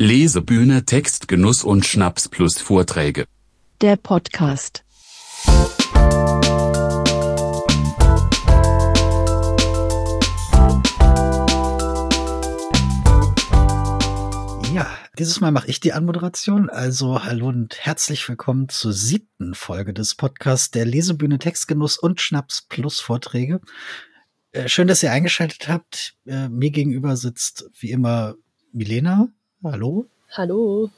Lesebühne Textgenuss und Schnaps plus Vorträge. Der Podcast. Ja, dieses Mal mache ich die Anmoderation. Also hallo und herzlich willkommen zur siebten Folge des Podcasts der Lesebühne Textgenuss und Schnaps plus Vorträge. Äh, schön, dass ihr eingeschaltet habt. Äh, mir gegenüber sitzt wie immer Milena. Hallo. Hallo.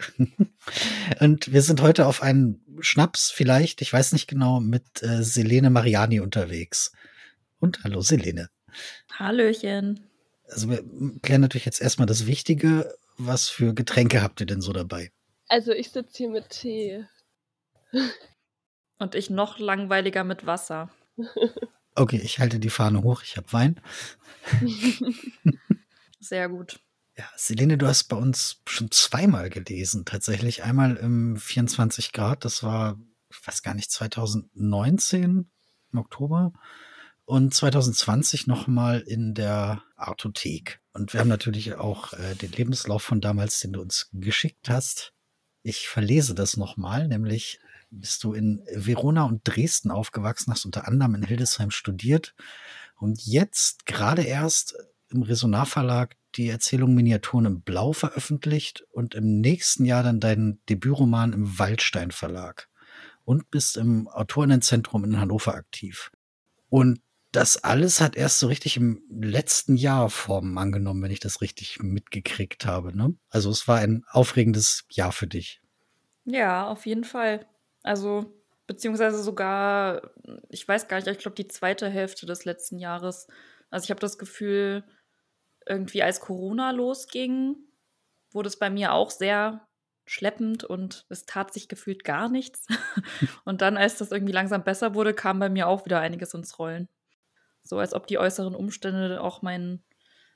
und wir sind heute auf einen Schnaps vielleicht, ich weiß nicht genau, mit äh, Selene Mariani unterwegs. Und hallo Selene. Hallöchen. Also wir klären natürlich jetzt erstmal das Wichtige. Was für Getränke habt ihr denn so dabei? Also ich sitze hier mit Tee. Und ich noch langweiliger mit Wasser. Okay, ich halte die Fahne hoch, ich habe Wein. Sehr gut. Ja, Selene, du hast bei uns schon zweimal gelesen, tatsächlich. Einmal im 24 Grad, das war, ich weiß gar nicht, 2019 im Oktober und 2020 nochmal in der Artothek. Und wir haben natürlich auch äh, den Lebenslauf von damals, den du uns geschickt hast. Ich verlese das nochmal, nämlich bist du in Verona und Dresden aufgewachsen, hast unter anderem in Hildesheim studiert und jetzt gerade erst im Resonar Verlag die Erzählung Miniaturen im Blau veröffentlicht und im nächsten Jahr dann deinen Debütroman im Waldstein Verlag und bist im Autorinnenzentrum in Hannover aktiv. Und das alles hat erst so richtig im letzten Jahr Formen angenommen, wenn ich das richtig mitgekriegt habe. Ne? Also es war ein aufregendes Jahr für dich. Ja, auf jeden Fall. Also beziehungsweise sogar, ich weiß gar nicht, ich glaube die zweite Hälfte des letzten Jahres. Also ich habe das Gefühl, irgendwie als Corona losging, wurde es bei mir auch sehr schleppend und es tat sich gefühlt gar nichts. und dann, als das irgendwie langsam besser wurde, kam bei mir auch wieder einiges ins Rollen. So als ob die äußeren Umstände auch mein,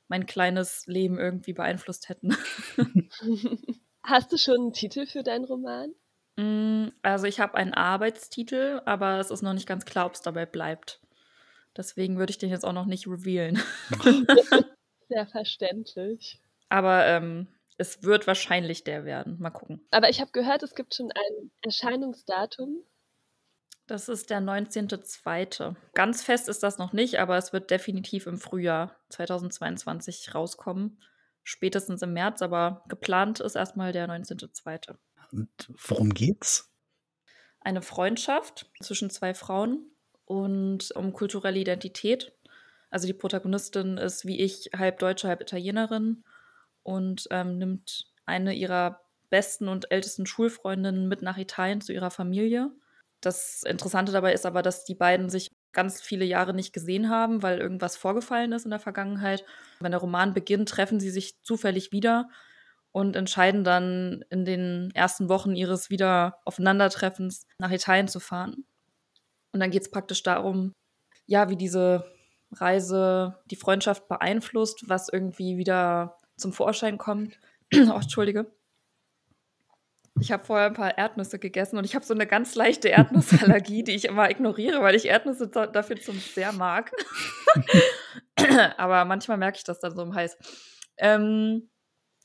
mein kleines Leben irgendwie beeinflusst hätten. Hast du schon einen Titel für deinen Roman? Mm, also ich habe einen Arbeitstitel, aber es ist noch nicht ganz klar, ob es dabei bleibt. Deswegen würde ich den jetzt auch noch nicht revealen. Sehr verständlich. Aber ähm, es wird wahrscheinlich der werden. Mal gucken. Aber ich habe gehört, es gibt schon ein Erscheinungsdatum. Das ist der 19.02. Ganz fest ist das noch nicht, aber es wird definitiv im Frühjahr 2022 rauskommen. Spätestens im März, aber geplant ist erstmal der 19.02. Und worum geht's? Eine Freundschaft zwischen zwei Frauen und um kulturelle Identität. Also die Protagonistin ist wie ich halb Deutsche, halb Italienerin und ähm, nimmt eine ihrer besten und ältesten Schulfreundinnen mit nach Italien zu ihrer Familie. Das Interessante dabei ist aber, dass die beiden sich ganz viele Jahre nicht gesehen haben, weil irgendwas vorgefallen ist in der Vergangenheit. Wenn der Roman beginnt, treffen sie sich zufällig wieder und entscheiden dann in den ersten Wochen ihres Wiederaufeinandertreffens nach Italien zu fahren. Und dann geht es praktisch darum, ja, wie diese Reise die Freundschaft beeinflusst, was irgendwie wieder zum Vorschein kommt. oh, Entschuldige. Ich habe vorher ein paar Erdnüsse gegessen und ich habe so eine ganz leichte Erdnussallergie, die ich immer ignoriere, weil ich Erdnüsse dafür zum sehr mag. Aber manchmal merke ich das dann so im Hals. Ähm,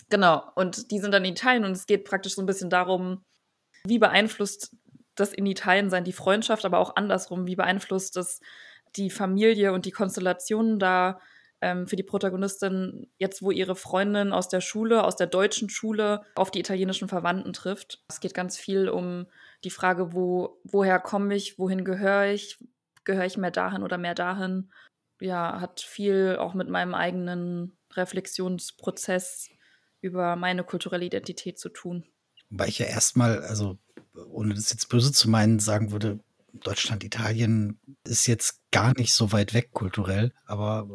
genau, und die sind dann in Italien und es geht praktisch so ein bisschen darum, wie beeinflusst das in Italien sein, die Freundschaft, aber auch andersrum, wie beeinflusst das die Familie und die Konstellationen da ähm, für die Protagonistin, jetzt wo ihre Freundin aus der Schule, aus der deutschen Schule, auf die italienischen Verwandten trifft. Es geht ganz viel um die Frage, wo, woher komme ich, wohin gehöre ich, gehöre ich mehr dahin oder mehr dahin. Ja, hat viel auch mit meinem eigenen Reflexionsprozess über meine kulturelle Identität zu tun. Weil ich ja erstmal, also ohne das jetzt böse zu meinen, sagen würde, Deutschland, Italien ist jetzt gar nicht so weit weg kulturell, aber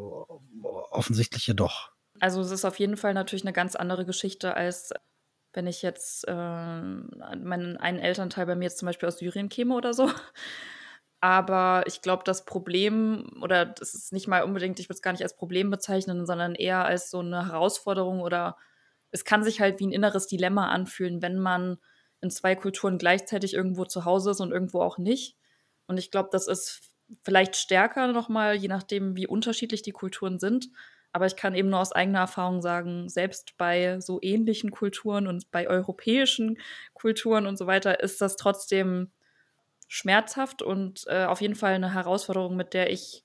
offensichtlich ja doch. Also es ist auf jeden Fall natürlich eine ganz andere Geschichte, als wenn ich jetzt äh, meinen einen Elternteil bei mir jetzt zum Beispiel aus Syrien käme oder so. Aber ich glaube, das Problem, oder das ist nicht mal unbedingt, ich würde es gar nicht als Problem bezeichnen, sondern eher als so eine Herausforderung oder es kann sich halt wie ein inneres Dilemma anfühlen, wenn man in zwei Kulturen gleichzeitig irgendwo zu Hause ist und irgendwo auch nicht. Und ich glaube, das ist vielleicht stärker nochmal, je nachdem, wie unterschiedlich die Kulturen sind. Aber ich kann eben nur aus eigener Erfahrung sagen, selbst bei so ähnlichen Kulturen und bei europäischen Kulturen und so weiter ist das trotzdem schmerzhaft und äh, auf jeden Fall eine Herausforderung, mit der ich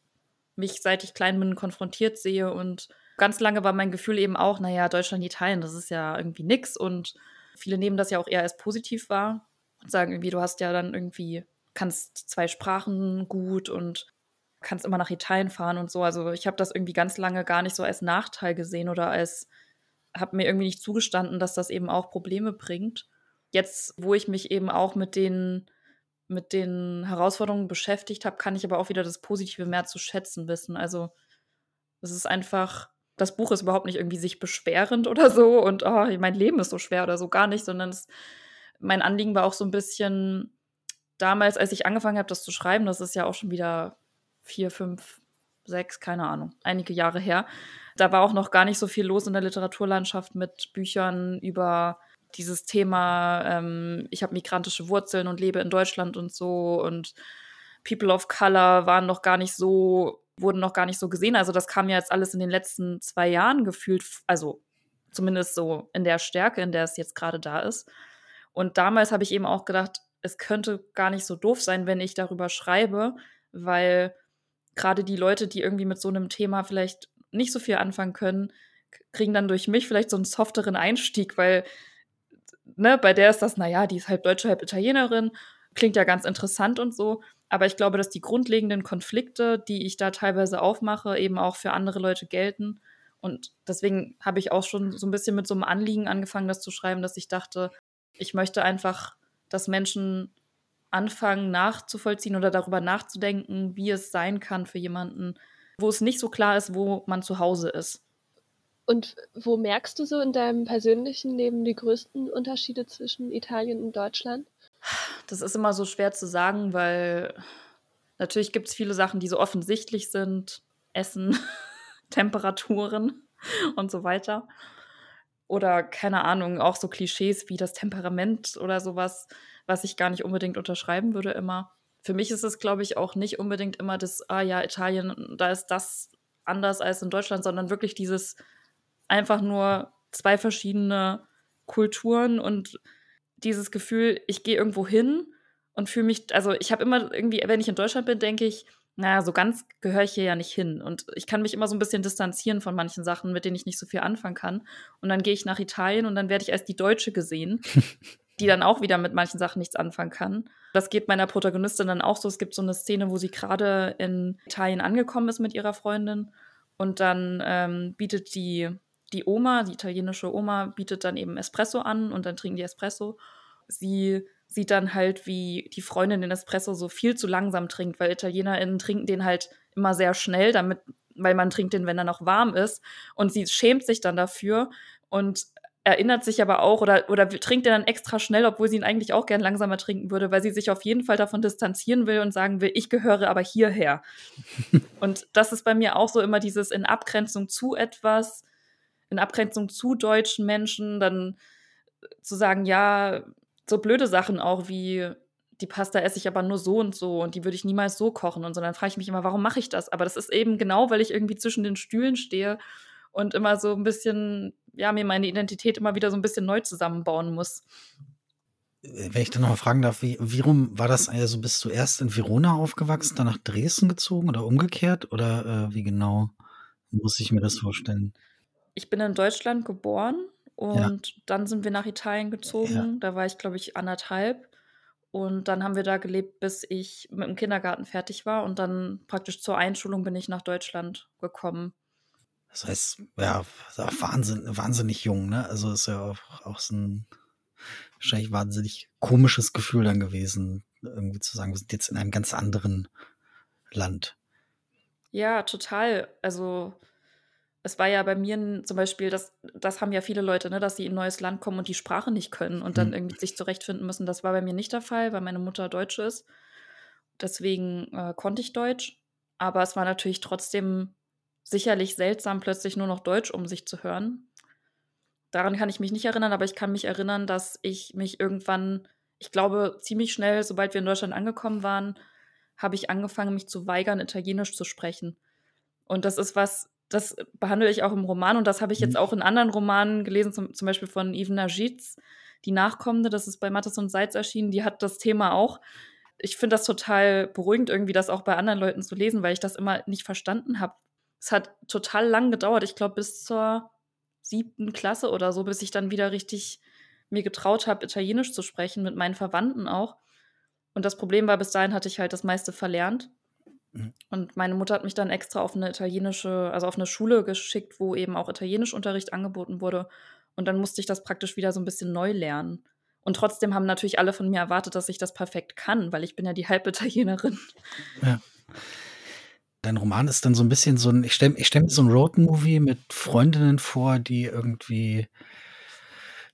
mich, seit ich klein bin, konfrontiert sehe. Und ganz lange war mein Gefühl eben auch, naja, Deutschland, Italien, das ist ja irgendwie nix. Und viele nehmen das ja auch eher als positiv wahr und sagen irgendwie, du hast ja dann irgendwie, kannst zwei Sprachen gut und kannst immer nach Italien fahren und so. Also ich habe das irgendwie ganz lange gar nicht so als Nachteil gesehen oder als, habe mir irgendwie nicht zugestanden, dass das eben auch Probleme bringt. Jetzt, wo ich mich eben auch mit den, mit den Herausforderungen beschäftigt habe, kann ich aber auch wieder das Positive mehr zu schätzen wissen. Also es ist einfach, das Buch ist überhaupt nicht irgendwie sich beschwerend oder so und oh, mein Leben ist so schwer oder so, gar nicht, sondern es, mein Anliegen war auch so ein bisschen damals, als ich angefangen habe, das zu schreiben, das ist ja auch schon wieder vier, fünf, sechs, keine Ahnung, einige Jahre her. Da war auch noch gar nicht so viel los in der Literaturlandschaft mit Büchern über dieses Thema, ähm, ich habe migrantische Wurzeln und lebe in Deutschland und so und People of Color waren noch gar nicht so, wurden noch gar nicht so gesehen. Also das kam ja jetzt alles in den letzten zwei Jahren gefühlt, also zumindest so in der Stärke, in der es jetzt gerade da ist. Und damals habe ich eben auch gedacht, es könnte gar nicht so doof sein, wenn ich darüber schreibe, weil gerade die Leute, die irgendwie mit so einem Thema vielleicht nicht so viel anfangen können, kriegen dann durch mich vielleicht so einen softeren Einstieg, weil ne, bei der ist das, naja, die ist halb Deutsche, halb Italienerin, klingt ja ganz interessant und so. Aber ich glaube, dass die grundlegenden Konflikte, die ich da teilweise aufmache, eben auch für andere Leute gelten. Und deswegen habe ich auch schon so ein bisschen mit so einem Anliegen angefangen, das zu schreiben, dass ich dachte, ich möchte einfach, dass Menschen anfangen nachzuvollziehen oder darüber nachzudenken, wie es sein kann für jemanden, wo es nicht so klar ist, wo man zu Hause ist. Und wo merkst du so in deinem persönlichen Leben die größten Unterschiede zwischen Italien und Deutschland? Das ist immer so schwer zu sagen, weil natürlich gibt es viele Sachen, die so offensichtlich sind. Essen, Temperaturen und so weiter. Oder keine Ahnung, auch so Klischees wie das Temperament oder sowas was ich gar nicht unbedingt unterschreiben würde immer. Für mich ist es, glaube ich, auch nicht unbedingt immer das, ah ja, Italien, da ist das anders als in Deutschland, sondern wirklich dieses einfach nur zwei verschiedene Kulturen und dieses Gefühl, ich gehe irgendwo hin und fühle mich, also ich habe immer irgendwie, wenn ich in Deutschland bin, denke ich, naja, so ganz gehöre ich hier ja nicht hin. Und ich kann mich immer so ein bisschen distanzieren von manchen Sachen, mit denen ich nicht so viel anfangen kann. Und dann gehe ich nach Italien und dann werde ich als die Deutsche gesehen. die dann auch wieder mit manchen Sachen nichts anfangen kann. Das geht meiner Protagonistin dann auch so. Es gibt so eine Szene, wo sie gerade in Italien angekommen ist mit ihrer Freundin und dann ähm, bietet die, die Oma, die italienische Oma, bietet dann eben Espresso an und dann trinken die Espresso. Sie sieht dann halt, wie die Freundin den Espresso so viel zu langsam trinkt, weil ItalienerInnen trinken den halt immer sehr schnell, damit, weil man trinkt den, wenn er noch warm ist. Und sie schämt sich dann dafür und erinnert sich aber auch oder, oder trinkt er dann extra schnell, obwohl sie ihn eigentlich auch gern langsamer trinken würde, weil sie sich auf jeden Fall davon distanzieren will und sagen will, ich gehöre aber hierher. und das ist bei mir auch so immer dieses in Abgrenzung zu etwas, in Abgrenzung zu deutschen Menschen, dann zu sagen, ja, so blöde Sachen auch wie die Pasta esse ich aber nur so und so und die würde ich niemals so kochen und so. Dann frage ich mich immer, warum mache ich das? Aber das ist eben genau, weil ich irgendwie zwischen den Stühlen stehe und immer so ein bisschen ja, mir meine Identität immer wieder so ein bisschen neu zusammenbauen muss. Äh, wenn ich dann noch mal fragen darf, wie, wie rum war das? Also bist du erst in Verona aufgewachsen, dann nach Dresden gezogen oder umgekehrt? Oder äh, wie genau muss ich mir das vorstellen? Ich bin in Deutschland geboren und ja. dann sind wir nach Italien gezogen. Ja. Da war ich, glaube ich, anderthalb. Und dann haben wir da gelebt, bis ich mit dem Kindergarten fertig war. Und dann praktisch zur Einschulung bin ich nach Deutschland gekommen. Das heißt, ja, Wahnsinn, wahnsinnig jung, ne? Also ist ja auch, auch so ein wahrscheinlich wahnsinnig komisches Gefühl dann gewesen, irgendwie zu sagen, wir sind jetzt in einem ganz anderen Land. Ja, total. Also es war ja bei mir zum Beispiel, das, das haben ja viele Leute, ne, dass sie in ein neues Land kommen und die Sprache nicht können und dann hm. irgendwie sich zurechtfinden müssen. Das war bei mir nicht der Fall, weil meine Mutter Deutsche ist. Deswegen äh, konnte ich Deutsch. Aber es war natürlich trotzdem sicherlich seltsam, plötzlich nur noch Deutsch um sich zu hören. Daran kann ich mich nicht erinnern, aber ich kann mich erinnern, dass ich mich irgendwann, ich glaube, ziemlich schnell, sobald wir in Deutschland angekommen waren, habe ich angefangen, mich zu weigern, Italienisch zu sprechen. Und das ist was, das behandle ich auch im Roman und das habe ich jetzt Mhm. auch in anderen Romanen gelesen, zum, zum Beispiel von Yves Najits, Die Nachkommende, das ist bei Mattes und Seitz erschienen, die hat das Thema auch. Ich finde das total beruhigend, irgendwie das auch bei anderen Leuten zu lesen, weil ich das immer nicht verstanden habe. Es hat total lang gedauert, ich glaube bis zur siebten Klasse oder so, bis ich dann wieder richtig mir getraut habe, Italienisch zu sprechen, mit meinen Verwandten auch. Und das Problem war, bis dahin hatte ich halt das meiste verlernt. Mhm. Und meine Mutter hat mich dann extra auf eine italienische, also auf eine Schule geschickt, wo eben auch Italienischunterricht angeboten wurde. Und dann musste ich das praktisch wieder so ein bisschen neu lernen. Und trotzdem haben natürlich alle von mir erwartet, dass ich das perfekt kann, weil ich bin ja die Halbitalienerin. Ja. Dein Roman ist dann so ein bisschen so ein, ich stelle ich stell mir so ein Roadmovie mit Freundinnen vor, die irgendwie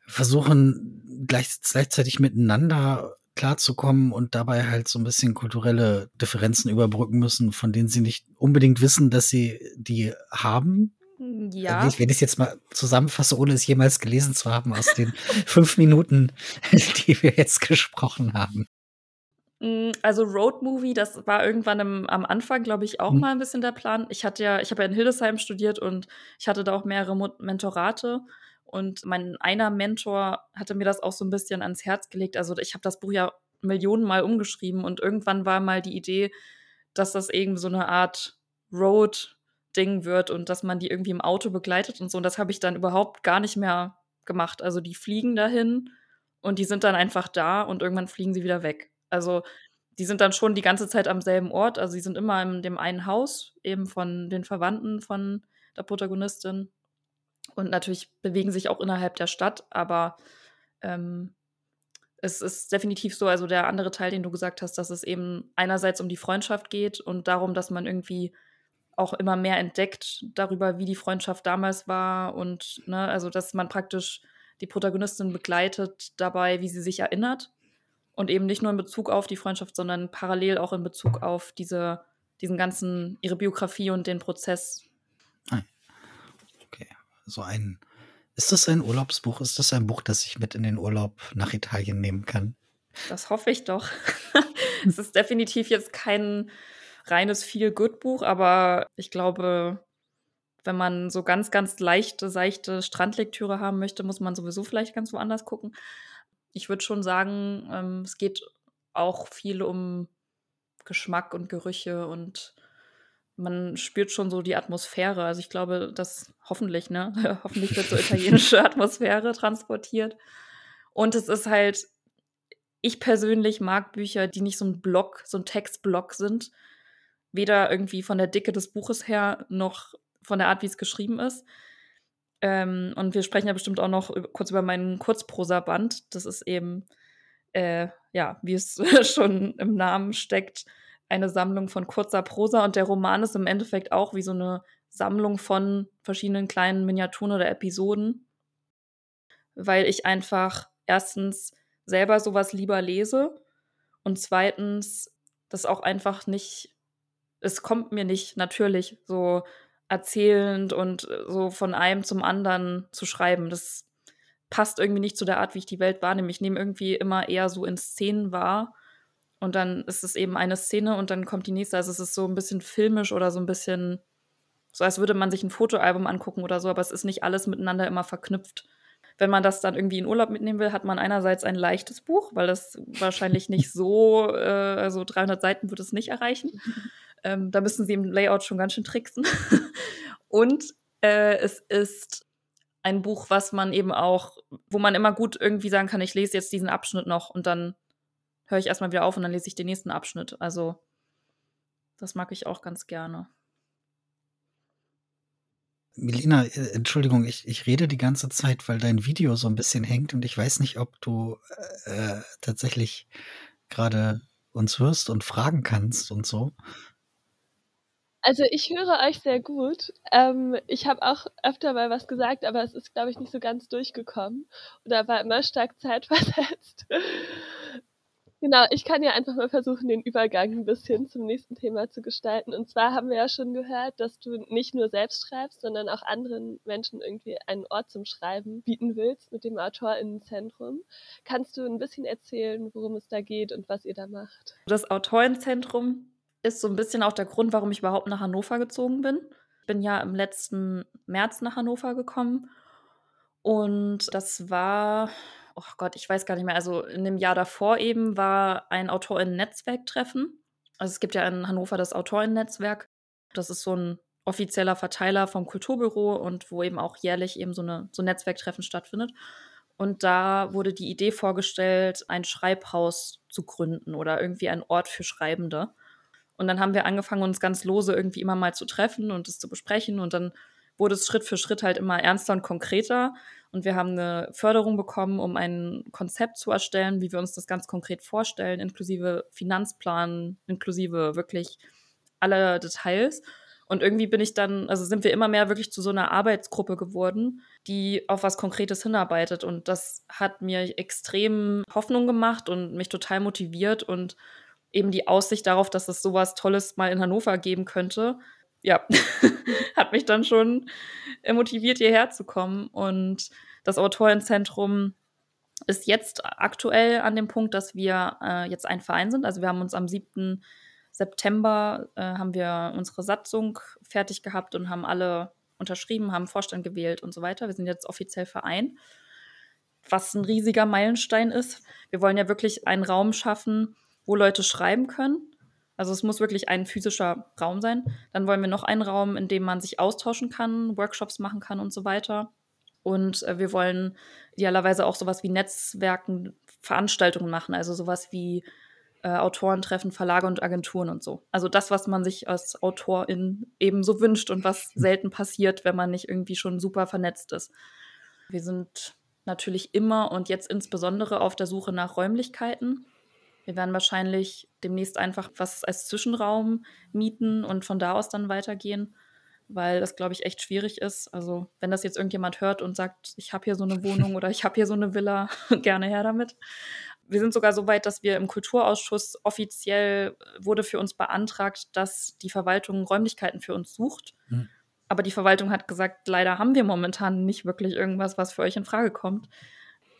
versuchen, gleich, gleichzeitig miteinander klarzukommen und dabei halt so ein bisschen kulturelle Differenzen überbrücken müssen, von denen sie nicht unbedingt wissen, dass sie die haben. Ja. Wenn ich, wenn ich es jetzt mal zusammenfasse, ohne es jemals gelesen zu haben, aus den fünf Minuten, die wir jetzt gesprochen haben. Mm, Also Roadmovie, das war irgendwann im, am Anfang, glaube ich, auch Mhm. mal ein bisschen der Plan. Ich hatte ja, ich habe ja in Hildesheim studiert und ich hatte da auch mehrere Mentorate. Und mein einer Mentor hatte mir das auch so ein bisschen ans Herz gelegt. Also ich habe das Buch ja Millionenmal umgeschrieben und irgendwann war mal die Idee, dass das irgendwie so eine Art Road-Ding wird und dass man die irgendwie im Auto begleitet und so. Und das habe ich dann überhaupt gar nicht mehr gemacht. Also die fliegen dahin und die sind dann einfach da und irgendwann fliegen sie wieder weg. Also die sind dann schon die ganze Zeit am selben Ort. Also sie sind immer in dem einen Haus, eben von den Verwandten von der Protagonistin. Und natürlich bewegen sich auch innerhalb der Stadt, aber ähm, es ist definitiv so, also der andere Teil, den du gesagt hast, dass es eben einerseits um die Freundschaft geht und darum, dass man irgendwie auch immer mehr entdeckt darüber, wie die Freundschaft damals war und ne, also dass man praktisch die Protagonistin begleitet dabei, wie sie sich erinnert und eben nicht nur in Bezug auf die Freundschaft, sondern parallel auch in Bezug auf diese, diesen ganzen, ihre Biografie und den Prozess. So ein. Ist das ein Urlaubsbuch? Ist das ein Buch, das ich mit in den Urlaub nach Italien nehmen kann? Das hoffe ich doch. es ist definitiv jetzt kein reines Feel-Good-Buch, aber ich glaube, wenn man so ganz, ganz leichte, seichte Strandlektüre haben möchte, muss man sowieso vielleicht ganz woanders gucken. Ich würde schon sagen, ähm, es geht auch viel um Geschmack und Gerüche und man spürt schon so die Atmosphäre. Also ich glaube, dass hoffentlich, ne? hoffentlich wird so italienische Atmosphäre transportiert. Und es ist halt, ich persönlich mag Bücher, die nicht so ein Block, so ein Textblock sind. Weder irgendwie von der Dicke des Buches her, noch von der Art, wie es geschrieben ist. Ähm, und wir sprechen ja bestimmt auch noch kurz über meinen Kurzprosa-Band. Das ist eben, äh, ja, wie es schon im Namen steckt, eine Sammlung von kurzer Prosa. Und der Roman ist im Endeffekt auch wie so eine Sammlung von verschiedenen kleinen Miniaturen oder Episoden. Weil ich einfach erstens selber sowas lieber lese und zweitens das auch einfach nicht, es kommt mir nicht natürlich so erzählend und so von einem zum anderen zu schreiben. Das passt irgendwie nicht zu der Art, wie ich die Welt wahrnehme. Ich nehme irgendwie immer eher so in Szenen wahr und dann ist es eben eine Szene und dann kommt die nächste. Also es ist so ein bisschen filmisch oder so ein bisschen, so als würde man sich ein Fotoalbum angucken oder so, aber es ist nicht alles miteinander immer verknüpft. Wenn man das dann irgendwie in Urlaub mitnehmen will, hat man einerseits ein leichtes Buch, weil das wahrscheinlich nicht so, äh, also 300 Seiten wird es nicht erreichen. Ähm, da müssen sie im Layout schon ganz schön tricksen. Und äh, es ist ein Buch, was man eben auch, wo man immer gut irgendwie sagen kann, ich lese jetzt diesen Abschnitt noch und dann höre ich erstmal wieder auf und dann lese ich den nächsten Abschnitt. Also das mag ich auch ganz gerne. Melina, äh, Entschuldigung, ich, ich rede die ganze Zeit, weil dein Video so ein bisschen hängt und ich weiß nicht, ob du äh, tatsächlich gerade uns hörst und fragen kannst und so. Also ich höre euch sehr gut. Ähm, ich habe auch öfter mal was gesagt, aber es ist, glaube ich, nicht so ganz durchgekommen. Oder war immer stark zeitversetzt. Genau, ich kann ja einfach mal versuchen, den Übergang ein bisschen zum nächsten Thema zu gestalten. Und zwar haben wir ja schon gehört, dass du nicht nur selbst schreibst, sondern auch anderen Menschen irgendwie einen Ort zum Schreiben bieten willst mit dem AutorInnenzentrum. Kannst du ein bisschen erzählen, worum es da geht und was ihr da macht? Das Autorenzentrum ist so ein bisschen auch der Grund, warum ich überhaupt nach Hannover gezogen bin. bin ja im letzten März nach Hannover gekommen und das war, oh Gott, ich weiß gar nicht mehr, also in dem Jahr davor eben war ein Autorinnen-Netzwerktreffen. Also es gibt ja in Hannover das Autorinnen-Netzwerk. Das ist so ein offizieller Verteiler vom Kulturbüro und wo eben auch jährlich eben so, eine, so ein Netzwerktreffen stattfindet. Und da wurde die Idee vorgestellt, ein Schreibhaus zu gründen oder irgendwie ein Ort für Schreibende. Und dann haben wir angefangen, uns ganz lose irgendwie immer mal zu treffen und es zu besprechen. Und dann wurde es Schritt für Schritt halt immer ernster und konkreter. Und wir haben eine Förderung bekommen, um ein Konzept zu erstellen, wie wir uns das ganz konkret vorstellen, inklusive Finanzplan, inklusive wirklich aller Details. Und irgendwie bin ich dann, also sind wir immer mehr wirklich zu so einer Arbeitsgruppe geworden, die auf was Konkretes hinarbeitet. Und das hat mir extrem Hoffnung gemacht und mich total motiviert und eben die Aussicht darauf, dass es sowas Tolles mal in Hannover geben könnte, ja, hat mich dann schon motiviert, hierher zu kommen. Und das Autorenzentrum ist jetzt aktuell an dem Punkt, dass wir äh, jetzt ein Verein sind. Also wir haben uns am 7. September äh, haben wir unsere Satzung fertig gehabt und haben alle unterschrieben, haben Vorstand gewählt und so weiter. Wir sind jetzt offiziell Verein, was ein riesiger Meilenstein ist. Wir wollen ja wirklich einen Raum schaffen, wo Leute schreiben können. Also es muss wirklich ein physischer Raum sein. Dann wollen wir noch einen Raum, in dem man sich austauschen kann, Workshops machen kann und so weiter. Und äh, wir wollen idealerweise auch sowas wie Netzwerken, Veranstaltungen machen, also sowas wie äh, Autorentreffen, Verlage und Agenturen und so. Also das, was man sich als Autorin eben so wünscht und was selten passiert, wenn man nicht irgendwie schon super vernetzt ist. Wir sind natürlich immer und jetzt insbesondere auf der Suche nach Räumlichkeiten. Wir werden wahrscheinlich demnächst einfach was als Zwischenraum mieten und von da aus dann weitergehen, weil das, glaube ich, echt schwierig ist. Also wenn das jetzt irgendjemand hört und sagt, ich habe hier so eine Wohnung oder ich habe hier so eine Villa, gerne her damit. Wir sind sogar so weit, dass wir im Kulturausschuss offiziell wurde für uns beantragt, dass die Verwaltung Räumlichkeiten für uns sucht. Hm. Aber die Verwaltung hat gesagt, leider haben wir momentan nicht wirklich irgendwas, was für euch in Frage kommt.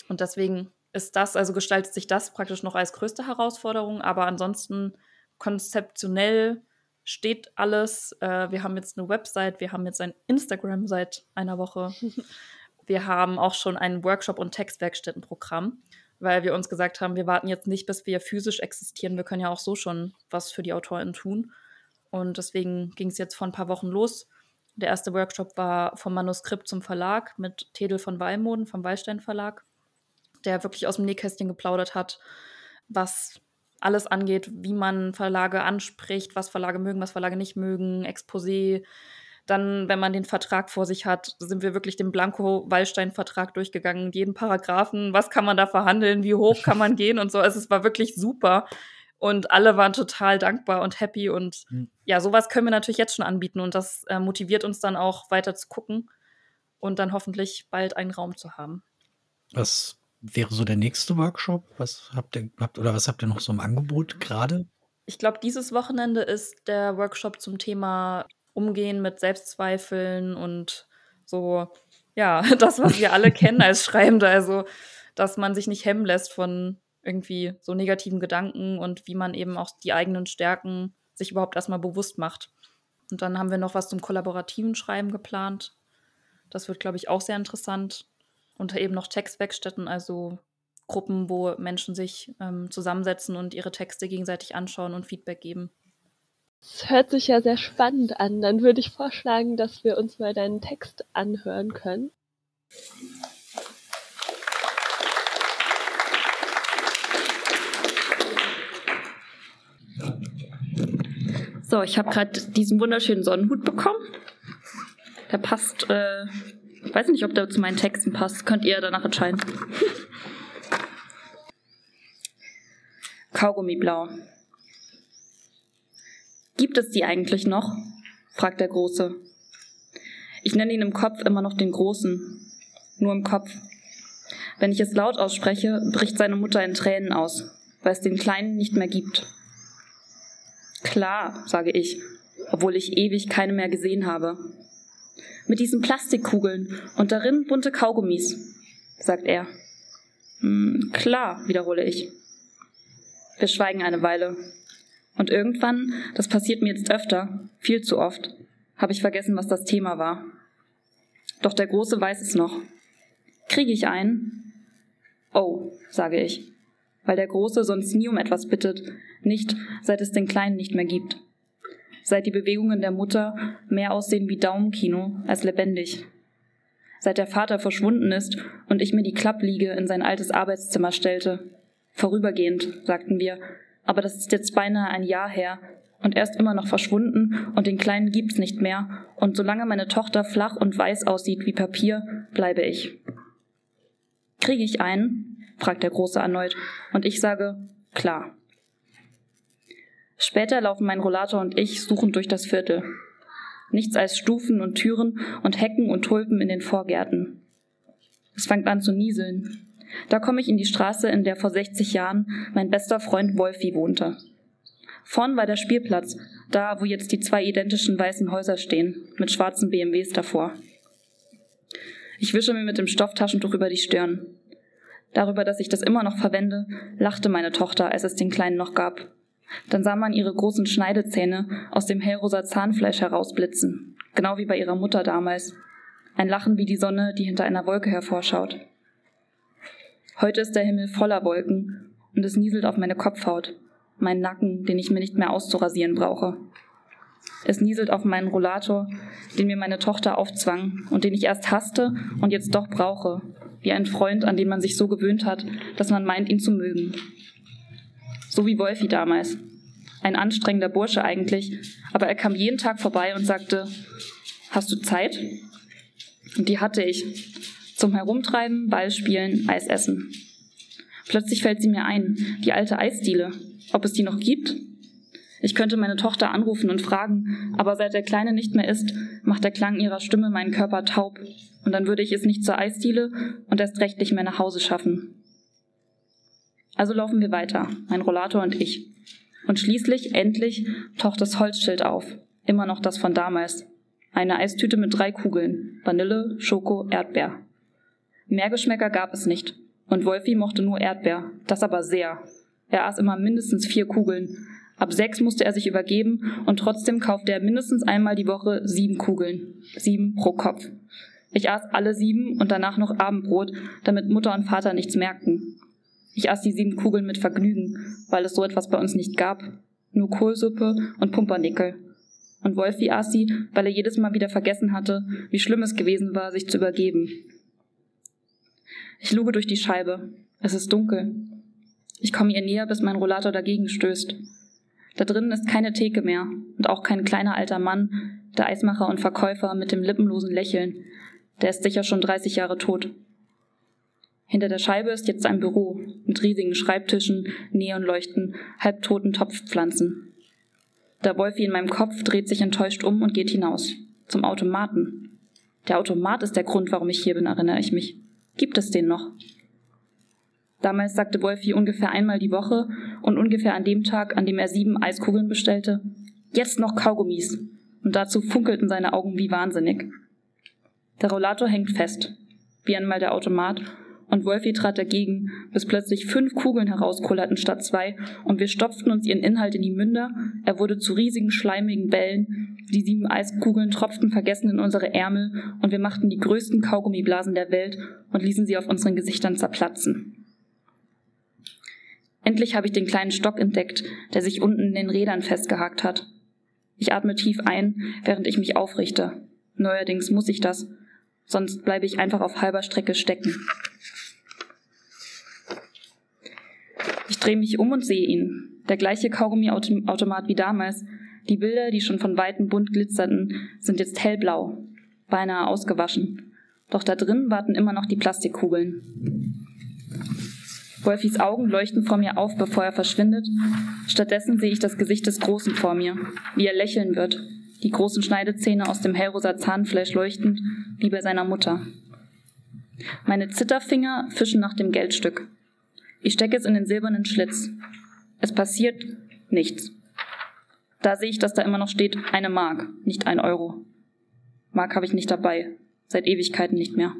Und deswegen ist das, also gestaltet sich das praktisch noch als größte Herausforderung, aber ansonsten konzeptionell steht alles. Äh, wir haben jetzt eine Website, wir haben jetzt ein Instagram seit einer Woche. wir haben auch schon ein Workshop- und Textwerkstättenprogramm, weil wir uns gesagt haben, wir warten jetzt nicht, bis wir physisch existieren. Wir können ja auch so schon was für die AutorInnen tun. Und deswegen ging es jetzt vor ein paar Wochen los. Der erste Workshop war vom Manuskript zum Verlag mit Tedel von Weilmoden vom Wallstein Verlag der wirklich aus dem Nähkästchen geplaudert hat, was alles angeht, wie man Verlage anspricht, was Verlage mögen, was Verlage nicht mögen, Exposé. Dann, wenn man den Vertrag vor sich hat, sind wir wirklich den Blanco-Wallstein-Vertrag durchgegangen, jeden Paragraphen, was kann man da verhandeln, wie hoch kann man gehen und so. Also es war wirklich super. Und alle waren total dankbar und happy. Und mhm. ja, sowas können wir natürlich jetzt schon anbieten. Und das äh, motiviert uns dann auch weiter zu gucken und dann hoffentlich bald einen Raum zu haben. Was wäre so der nächste Workshop? Was habt ihr habt oder was habt ihr noch so im Angebot gerade? Ich glaube, dieses Wochenende ist der Workshop zum Thema Umgehen mit Selbstzweifeln und so, ja, das, was wir alle kennen als Schreibende. Also, dass man sich nicht hemmen lässt von irgendwie so negativen Gedanken und wie man eben auch die eigenen Stärken sich überhaupt erstmal bewusst macht. Und dann haben wir noch was zum kollaborativen Schreiben geplant. Das wird, glaube ich, auch sehr interessant und eben noch Textwerkstätten, also Gruppen, wo Menschen sich ähm, zusammensetzen und ihre Texte gegenseitig anschauen und Feedback geben. Das hört sich ja sehr spannend an. Dann würde ich vorschlagen, dass wir uns mal deinen Text anhören können. So, ich habe gerade diesen wunderschönen Sonnenhut bekommen. Der passt äh, weiß nicht, ob der zu meinen Texten passt. Könnt ihr danach entscheiden. Kaugummiblau. Gibt es die eigentlich noch? fragt der Große. Ich nenne ihn im Kopf immer noch den Großen. Nur im Kopf. Wenn ich es laut ausspreche, bricht seine Mutter in Tränen aus, weil es den Kleinen nicht mehr gibt. Klar, sage ich, obwohl ich ewig keine mehr gesehen habe mit diesen Plastikkugeln und darin bunte Kaugummis, sagt er. Hm, klar, wiederhole ich. Wir schweigen eine Weile. Und irgendwann, das passiert mir jetzt öfter, viel zu oft, habe ich vergessen, was das Thema war. Doch der Große weiß es noch. Kriege ich einen? Oh, sage ich, weil der Große sonst nie um etwas bittet, nicht seit es den Kleinen nicht mehr gibt. Seit die Bewegungen der Mutter mehr aussehen wie Daumenkino als lebendig. Seit der Vater verschwunden ist und ich mir die Klappliege in sein altes Arbeitszimmer stellte. Vorübergehend, sagten wir, aber das ist jetzt beinahe ein Jahr her und er ist immer noch verschwunden und den Kleinen gibt's nicht mehr und solange meine Tochter flach und weiß aussieht wie Papier, bleibe ich. Kriege ich einen? fragt der Große erneut und ich sage, klar. Später laufen mein Rollator und ich suchend durch das Viertel. Nichts als Stufen und Türen und Hecken und Tulpen in den Vorgärten. Es fängt an zu nieseln. Da komme ich in die Straße, in der vor 60 Jahren mein bester Freund Wolfi wohnte. Vorn war der Spielplatz, da wo jetzt die zwei identischen weißen Häuser stehen, mit schwarzen BMWs davor. Ich wische mir mit dem Stofftaschentuch über die Stirn. Darüber, dass ich das immer noch verwende, lachte meine Tochter, als es den Kleinen noch gab. Dann sah man ihre großen Schneidezähne aus dem hellrosa Zahnfleisch herausblitzen, genau wie bei ihrer Mutter damals. Ein Lachen wie die Sonne, die hinter einer Wolke hervorschaut. Heute ist der Himmel voller Wolken und es nieselt auf meine Kopfhaut, meinen Nacken, den ich mir nicht mehr auszurasieren brauche. Es nieselt auf meinen Rollator, den mir meine Tochter aufzwang und den ich erst hasste und jetzt doch brauche, wie ein Freund, an den man sich so gewöhnt hat, dass man meint, ihn zu mögen. So wie Wolfi damals. Ein anstrengender Bursche eigentlich, aber er kam jeden Tag vorbei und sagte, hast du Zeit? Und die hatte ich. Zum Herumtreiben, Ball spielen, Eis essen. Plötzlich fällt sie mir ein, die alte Eisdiele, ob es die noch gibt? Ich könnte meine Tochter anrufen und fragen, aber seit der Kleine nicht mehr ist, macht der Klang ihrer Stimme meinen Körper taub, und dann würde ich es nicht zur Eisdiele und erst recht nicht mehr nach Hause schaffen. Also laufen wir weiter, mein Rollator und ich. Und schließlich, endlich, taucht das Holzschild auf. Immer noch das von damals. Eine Eistüte mit drei Kugeln. Vanille, Schoko, Erdbeer. Mehr Geschmäcker gab es nicht. Und Wolfi mochte nur Erdbeer. Das aber sehr. Er aß immer mindestens vier Kugeln. Ab sechs musste er sich übergeben und trotzdem kaufte er mindestens einmal die Woche sieben Kugeln. Sieben pro Kopf. Ich aß alle sieben und danach noch Abendbrot, damit Mutter und Vater nichts merkten. Ich aß die sieben Kugeln mit Vergnügen, weil es so etwas bei uns nicht gab. Nur Kohlsuppe und Pumpernickel. Und Wolfi aß sie, weil er jedes Mal wieder vergessen hatte, wie schlimm es gewesen war, sich zu übergeben. Ich luge durch die Scheibe. Es ist dunkel. Ich komme ihr näher, bis mein Rollator dagegen stößt. Da drinnen ist keine Theke mehr und auch kein kleiner alter Mann, der Eismacher und Verkäufer mit dem lippenlosen Lächeln. Der ist sicher schon 30 Jahre tot. Hinter der Scheibe ist jetzt ein Büro mit riesigen Schreibtischen, Neonleuchten, halbtoten Topfpflanzen. Der Wolfi in meinem Kopf dreht sich enttäuscht um und geht hinaus. Zum Automaten. Der Automat ist der Grund, warum ich hier bin, erinnere ich mich. Gibt es den noch? Damals sagte Wolfi ungefähr einmal die Woche und ungefähr an dem Tag, an dem er sieben Eiskugeln bestellte, jetzt noch Kaugummis. Und dazu funkelten seine Augen wie wahnsinnig. Der Rollator hängt fest, wie einmal der Automat, und Wolfi trat dagegen, bis plötzlich fünf Kugeln herauskullerten statt zwei, und wir stopften uns ihren Inhalt in die Münder, er wurde zu riesigen, schleimigen Bällen, die sieben Eiskugeln tropften vergessen in unsere Ärmel, und wir machten die größten Kaugummiblasen der Welt und ließen sie auf unseren Gesichtern zerplatzen. Endlich habe ich den kleinen Stock entdeckt, der sich unten in den Rädern festgehakt hat. Ich atme tief ein, während ich mich aufrichte. Neuerdings muss ich das, sonst bleibe ich einfach auf halber Strecke stecken. Ich drehe mich um und sehe ihn. Der gleiche Kaugummiautomat wie damals. Die Bilder, die schon von weitem bunt glitzerten, sind jetzt hellblau, beinahe ausgewaschen. Doch da drin warten immer noch die Plastikkugeln. Wolfis Augen leuchten vor mir auf, bevor er verschwindet. Stattdessen sehe ich das Gesicht des Großen vor mir, wie er lächeln wird, die großen Schneidezähne aus dem hellrosa Zahnfleisch leuchtend, wie bei seiner Mutter. Meine Zitterfinger fischen nach dem Geldstück. Ich stecke es in den silbernen Schlitz. Es passiert nichts. Da sehe ich, dass da immer noch steht eine Mark, nicht ein Euro. Mark habe ich nicht dabei, seit Ewigkeiten nicht mehr.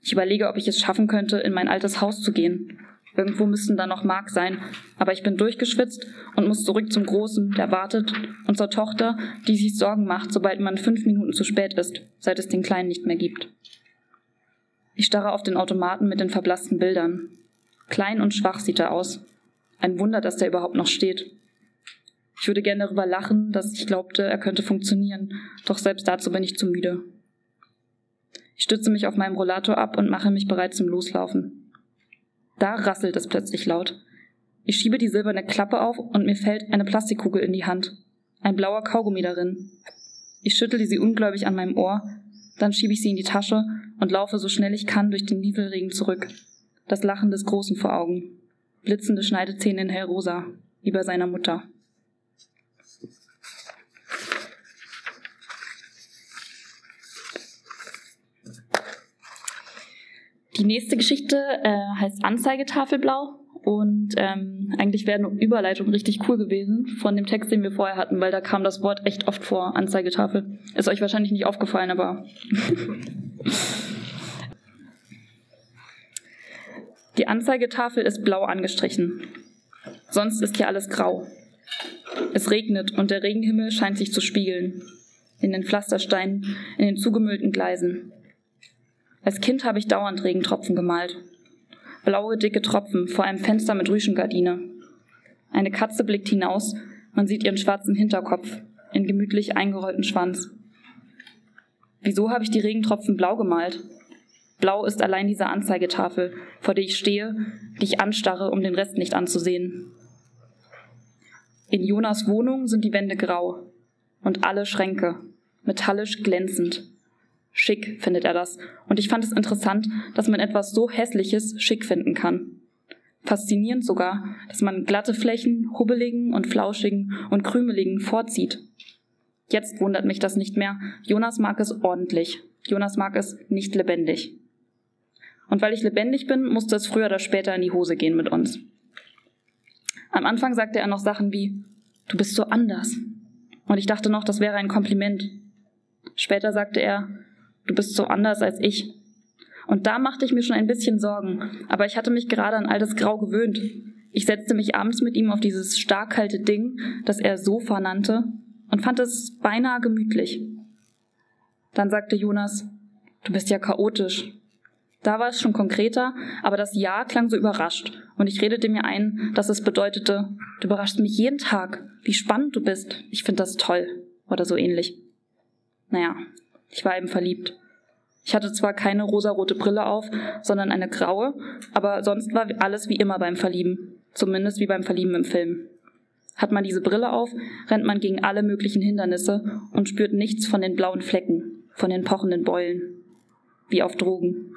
Ich überlege, ob ich es schaffen könnte, in mein altes Haus zu gehen, Irgendwo müssten da noch Mark sein, aber ich bin durchgeschwitzt und muss zurück zum Großen, der wartet, und zur Tochter, die sich Sorgen macht, sobald man fünf Minuten zu spät ist, seit es den Kleinen nicht mehr gibt. Ich starre auf den Automaten mit den verblassten Bildern. Klein und schwach sieht er aus. Ein Wunder, dass der überhaupt noch steht. Ich würde gerne darüber lachen, dass ich glaubte, er könnte funktionieren, doch selbst dazu bin ich zu müde. Ich stütze mich auf meinem Rollator ab und mache mich bereit zum Loslaufen. Da rasselt es plötzlich laut. Ich schiebe die silberne Klappe auf und mir fällt eine Plastikkugel in die Hand. Ein blauer Kaugummi darin. Ich schüttle sie ungläubig an meinem Ohr, dann schiebe ich sie in die Tasche und laufe so schnell ich kann durch den Nieselregen zurück. Das Lachen des Großen vor Augen. Blitzende Schneidezähne in hellrosa, wie bei seiner Mutter. Die nächste Geschichte äh, heißt Anzeigetafelblau und ähm, eigentlich wäre eine Überleitung richtig cool gewesen von dem Text, den wir vorher hatten, weil da kam das Wort echt oft vor, Anzeigetafel. Ist euch wahrscheinlich nicht aufgefallen, aber. Die Anzeigetafel ist blau angestrichen. Sonst ist hier alles grau. Es regnet und der Regenhimmel scheint sich zu spiegeln. In den Pflastersteinen, in den zugemüllten Gleisen. Als Kind habe ich dauernd Regentropfen gemalt. Blaue, dicke Tropfen vor einem Fenster mit Rüschengardine. Eine Katze blickt hinaus, man sieht ihren schwarzen Hinterkopf, in gemütlich eingerollten Schwanz. Wieso habe ich die Regentropfen blau gemalt? Blau ist allein diese Anzeigetafel, vor der ich stehe, die ich anstarre, um den Rest nicht anzusehen. In Jonas Wohnung sind die Wände grau und alle Schränke, metallisch glänzend. Schick findet er das. Und ich fand es interessant, dass man etwas so Hässliches schick finden kann. Faszinierend sogar, dass man glatte Flächen, hubbeligen und flauschigen und krümeligen vorzieht. Jetzt wundert mich das nicht mehr. Jonas mag es ordentlich. Jonas mag es nicht lebendig. Und weil ich lebendig bin, musste es früher oder später in die Hose gehen mit uns. Am Anfang sagte er noch Sachen wie, du bist so anders. Und ich dachte noch, das wäre ein Kompliment. Später sagte er, du bist so anders als ich. Und da machte ich mir schon ein bisschen Sorgen, aber ich hatte mich gerade an all das Grau gewöhnt. Ich setzte mich abends mit ihm auf dieses stark kalte Ding, das er Sofa nannte, und fand es beinahe gemütlich. Dann sagte Jonas, du bist ja chaotisch. Da war es schon konkreter, aber das Ja klang so überrascht, und ich redete mir ein, dass es bedeutete, du überraschst mich jeden Tag, wie spannend du bist, ich finde das toll, oder so ähnlich. Naja, ich war eben verliebt. Ich hatte zwar keine rosarote Brille auf, sondern eine graue, aber sonst war alles wie immer beim Verlieben. Zumindest wie beim Verlieben im Film. Hat man diese Brille auf, rennt man gegen alle möglichen Hindernisse und spürt nichts von den blauen Flecken, von den pochenden Beulen. Wie auf Drogen.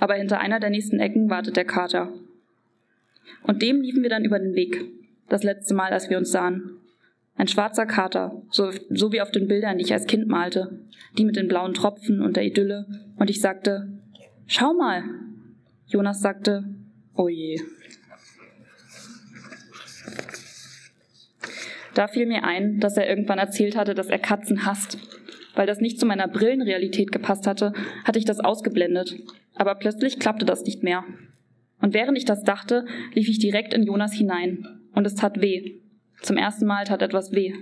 Aber hinter einer der nächsten Ecken wartet der Kater. Und dem liefen wir dann über den Weg. Das letzte Mal, als wir uns sahen. Ein schwarzer Kater, so, so wie auf den Bildern, die ich als Kind malte, die mit den blauen Tropfen und der Idylle, und ich sagte, schau mal. Jonas sagte, oh je. Da fiel mir ein, dass er irgendwann erzählt hatte, dass er Katzen hasst. Weil das nicht zu meiner Brillenrealität gepasst hatte, hatte ich das ausgeblendet. Aber plötzlich klappte das nicht mehr. Und während ich das dachte, lief ich direkt in Jonas hinein. Und es tat weh. Zum ersten Mal tat etwas weh.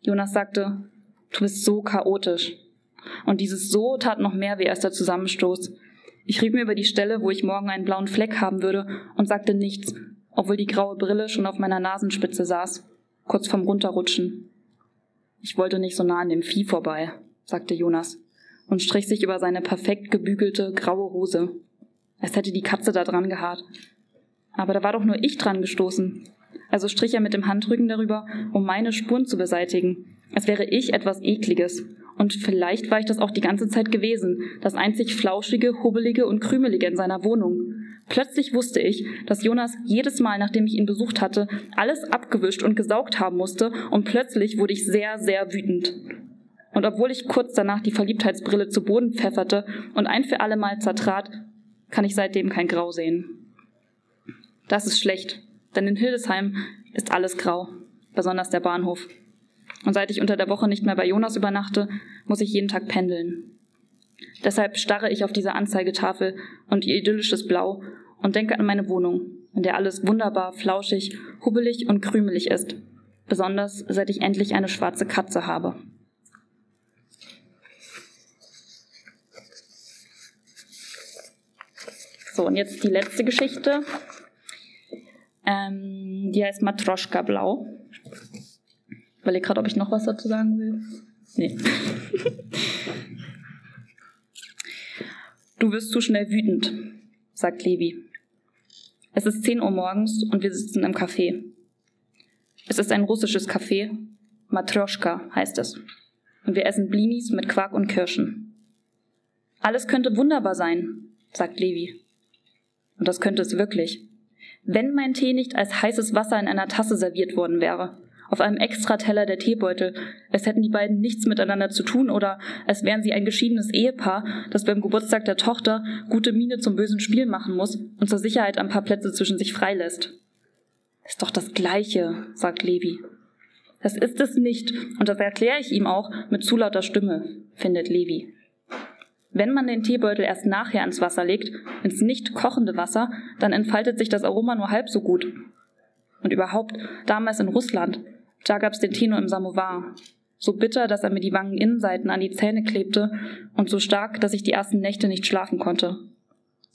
Jonas sagte, du bist so chaotisch. Und dieses So tat noch mehr weh als der Zusammenstoß. Ich rieb mir über die Stelle, wo ich morgen einen blauen Fleck haben würde, und sagte nichts, obwohl die graue Brille schon auf meiner Nasenspitze saß, kurz vorm Runterrutschen. Ich wollte nicht so nah an dem Vieh vorbei, sagte Jonas und strich sich über seine perfekt gebügelte graue Hose. Es hätte die Katze da dran gehaart. Aber da war doch nur ich dran gestoßen. Also strich er mit dem Handrücken darüber, um meine Spuren zu beseitigen. Als wäre ich etwas Ekliges. Und vielleicht war ich das auch die ganze Zeit gewesen, das einzig Flauschige, Hubbelige und Krümelige in seiner Wohnung. Plötzlich wusste ich, dass Jonas jedes Mal, nachdem ich ihn besucht hatte, alles abgewischt und gesaugt haben musste, und plötzlich wurde ich sehr, sehr wütend. Und obwohl ich kurz danach die Verliebtheitsbrille zu Boden pfefferte und ein für alle Mal zertrat, kann ich seitdem kein Grau sehen. Das ist schlecht, denn in Hildesheim ist alles grau, besonders der Bahnhof. Und seit ich unter der Woche nicht mehr bei Jonas übernachte, muss ich jeden Tag pendeln. Deshalb starre ich auf diese Anzeigetafel und ihr idyllisches Blau und denke an meine Wohnung, in der alles wunderbar, flauschig, hubbelig und krümelig ist. Besonders seit ich endlich eine schwarze Katze habe. So, und jetzt die letzte Geschichte. Ähm, die heißt Matroschka Blau. Ich überlege gerade, ob ich noch was dazu sagen will. Nee. du wirst zu schnell wütend, sagt Levi. Es ist 10 Uhr morgens und wir sitzen im Café. Es ist ein russisches Café. Matroschka heißt es. Und wir essen Blinis mit Quark und Kirschen. Alles könnte wunderbar sein, sagt Levi. Und das könnte es wirklich. Wenn mein Tee nicht als heißes Wasser in einer Tasse serviert worden wäre, auf einem Extrateller der Teebeutel, es hätten die beiden nichts miteinander zu tun oder als wären sie ein geschiedenes Ehepaar, das beim Geburtstag der Tochter gute Miene zum bösen Spiel machen muss und zur Sicherheit ein paar Plätze zwischen sich freilässt. Ist doch das Gleiche, sagt Levi. Das ist es nicht, und das erkläre ich ihm auch mit zu lauter Stimme, findet Levi. Wenn man den Teebeutel erst nachher ins Wasser legt, ins nicht kochende Wasser, dann entfaltet sich das Aroma nur halb so gut. Und überhaupt, damals in Russland, da gab's den Tee nur im Samovar. So bitter, dass er mir die Wangeninnenseiten an die Zähne klebte und so stark, dass ich die ersten Nächte nicht schlafen konnte.